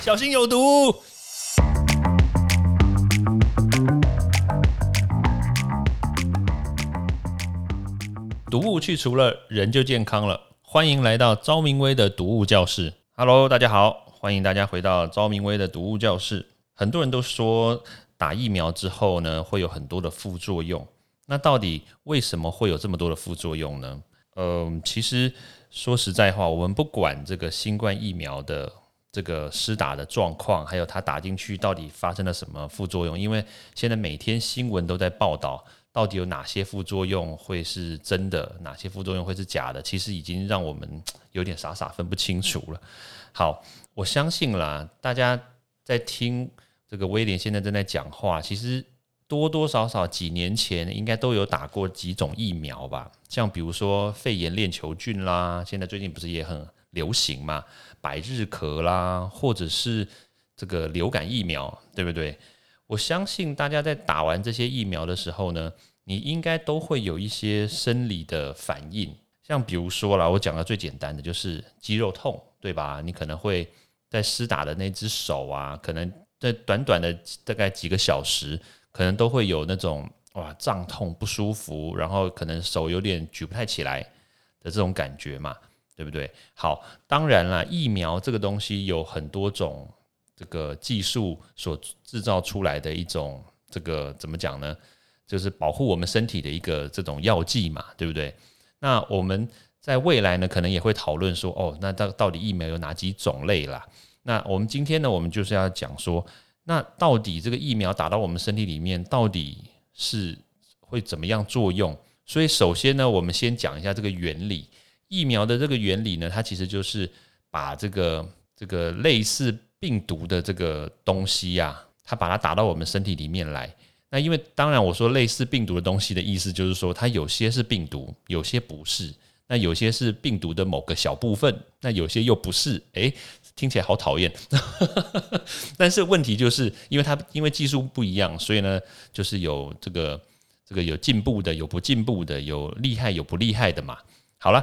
小心有毒。毒物去除了，人就健康了。欢迎来到昭明威的毒物教室。Hello，大家好，欢迎大家回到昭明威的毒物教室。很多人都说打疫苗之后呢，会有很多的副作用。那到底为什么会有这么多的副作用呢？嗯，其实说实在话，我们不管这个新冠疫苗的这个施打的状况，还有它打进去到底发生了什么副作用，因为现在每天新闻都在报道。到底有哪些副作用会是真的，哪些副作用会是假的？其实已经让我们有点傻傻分不清楚了。好，我相信啦，大家在听这个威廉现在正在讲话，其实多多少少几年前应该都有打过几种疫苗吧？像比如说肺炎链球菌啦，现在最近不是也很流行嘛？百日咳啦，或者是这个流感疫苗，对不对？我相信大家在打完这些疫苗的时候呢。你应该都会有一些生理的反应，像比如说啦，我讲的最简单的就是肌肉痛，对吧？你可能会在施打的那只手啊，可能在短短的大概几个小时，可能都会有那种哇胀痛不舒服，然后可能手有点举不太起来的这种感觉嘛，对不对？好，当然了，疫苗这个东西有很多种这个技术所制造出来的一种这个怎么讲呢？就是保护我们身体的一个这种药剂嘛，对不对？那我们在未来呢，可能也会讨论说，哦，那到到底疫苗有哪几种类啦？那我们今天呢，我们就是要讲说，那到底这个疫苗打到我们身体里面，到底是会怎么样作用？所以首先呢，我们先讲一下这个原理。疫苗的这个原理呢，它其实就是把这个这个类似病毒的这个东西呀，它把它打到我们身体里面来。那因为当然我说类似病毒的东西的意思就是说它有些是病毒，有些不是。那有些是病毒的某个小部分，那有些又不是。诶，听起来好讨厌。但是问题就是因为它因为技术不一样，所以呢就是有这个这个有进步的，有不进步的，有厉害有不厉害的嘛。好了，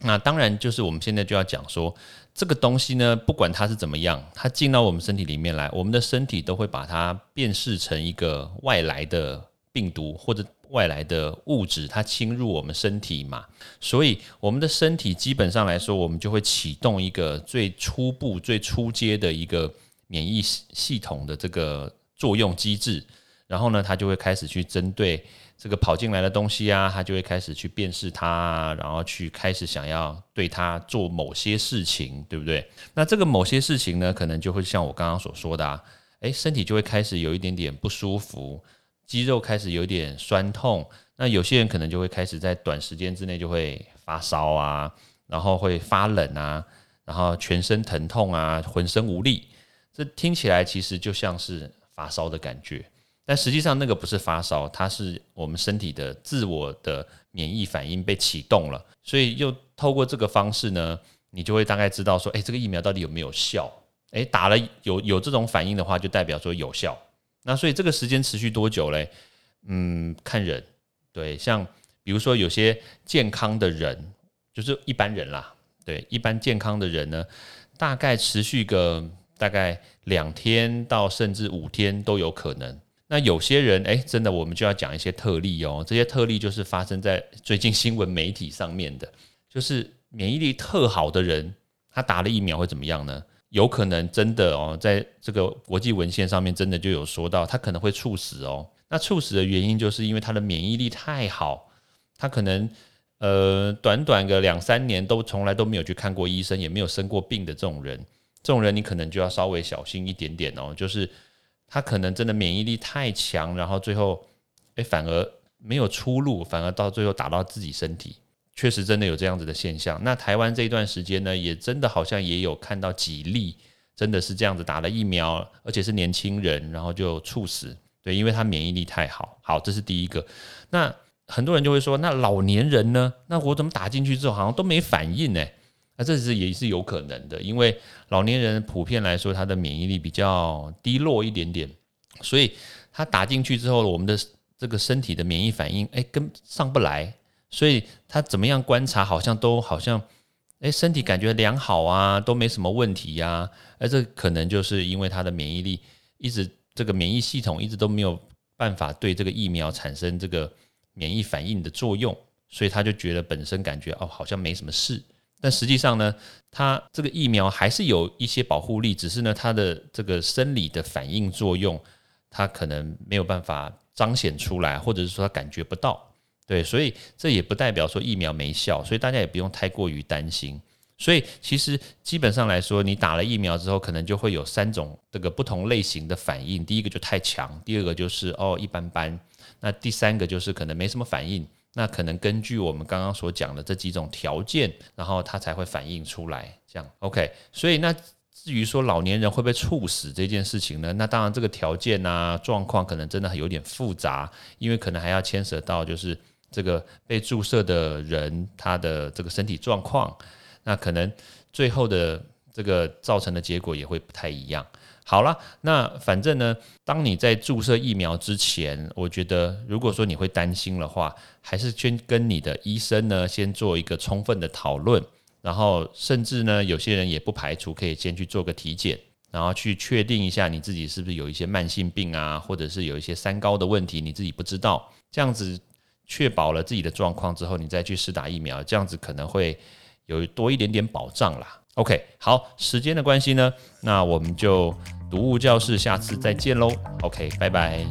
那当然就是我们现在就要讲说。这个东西呢，不管它是怎么样，它进到我们身体里面来，我们的身体都会把它辨识成一个外来的病毒或者外来的物质，它侵入我们身体嘛。所以我们的身体基本上来说，我们就会启动一个最初步、最初阶的一个免疫系统的这个作用机制，然后呢，他就会开始去针对。这个跑进来的东西啊，他就会开始去辨识它，然后去开始想要对它做某些事情，对不对？那这个某些事情呢，可能就会像我刚刚所说的，啊，诶，身体就会开始有一点点不舒服，肌肉开始有点酸痛。那有些人可能就会开始在短时间之内就会发烧啊，然后会发冷啊，然后全身疼痛啊，浑身无力。这听起来其实就像是发烧的感觉。但实际上，那个不是发烧，它是我们身体的自我的免疫反应被启动了。所以，又透过这个方式呢，你就会大概知道说，哎，这个疫苗到底有没有效？哎，打了有有这种反应的话，就代表说有效。那所以这个时间持续多久嘞？嗯，看人。对，像比如说有些健康的人，就是一般人啦。对，一般健康的人呢，大概持续个大概两天到甚至五天都有可能。那有些人哎，真的，我们就要讲一些特例哦。这些特例就是发生在最近新闻媒体上面的，就是免疫力特好的人，他打了疫苗会怎么样呢？有可能真的哦，在这个国际文献上面真的就有说到，他可能会猝死哦。那猝死的原因就是因为他的免疫力太好，他可能呃短短个两三年都从来都没有去看过医生，也没有生过病的这种人，这种人你可能就要稍微小心一点点哦，就是。他可能真的免疫力太强，然后最后，哎，反而没有出路，反而到最后打到自己身体，确实真的有这样子的现象。那台湾这一段时间呢，也真的好像也有看到几例，真的是这样子打了疫苗，而且是年轻人，然后就猝死。对，因为他免疫力太好。好，这是第一个。那很多人就会说，那老年人呢？那我怎么打进去之后好像都没反应呢？那这是也是有可能的，因为老年人普遍来说，他的免疫力比较低落一点点，所以他打进去之后，我们的这个身体的免疫反应，哎，跟上不来，所以他怎么样观察，好像都好像诶，身体感觉良好啊，都没什么问题呀。而这可能就是因为他的免疫力一直这个免疫系统一直都没有办法对这个疫苗产生这个免疫反应的作用，所以他就觉得本身感觉哦好像没什么事。但实际上呢，它这个疫苗还是有一些保护力，只是呢它的这个生理的反应作用，它可能没有办法彰显出来，或者是说他感觉不到。对，所以这也不代表说疫苗没效，所以大家也不用太过于担心。所以其实基本上来说，你打了疫苗之后，可能就会有三种这个不同类型的反应。第一个就太强，第二个就是哦一般般，那第三个就是可能没什么反应。那可能根据我们刚刚所讲的这几种条件，然后它才会反映出来。这样 OK。所以那至于说老年人会不会猝死这件事情呢？那当然这个条件啊状况可能真的有点复杂，因为可能还要牵涉到就是。这个被注射的人，他的这个身体状况，那可能最后的这个造成的结果也会不太一样。好了，那反正呢，当你在注射疫苗之前，我觉得如果说你会担心的话，还是先跟你的医生呢先做一个充分的讨论，然后甚至呢，有些人也不排除可以先去做个体检，然后去确定一下你自己是不是有一些慢性病啊，或者是有一些三高的问题，你自己不知道，这样子。确保了自己的状况之后，你再去试打疫苗，这样子可能会有多一点点保障啦。OK，好，时间的关系呢，那我们就读物教室下次再见喽。OK，拜拜。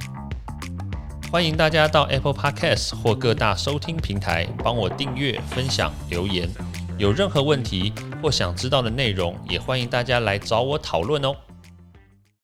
欢迎大家到 Apple Podcast 或各大收听平台帮我订阅、分享、留言。有任何问题或想知道的内容，也欢迎大家来找我讨论哦。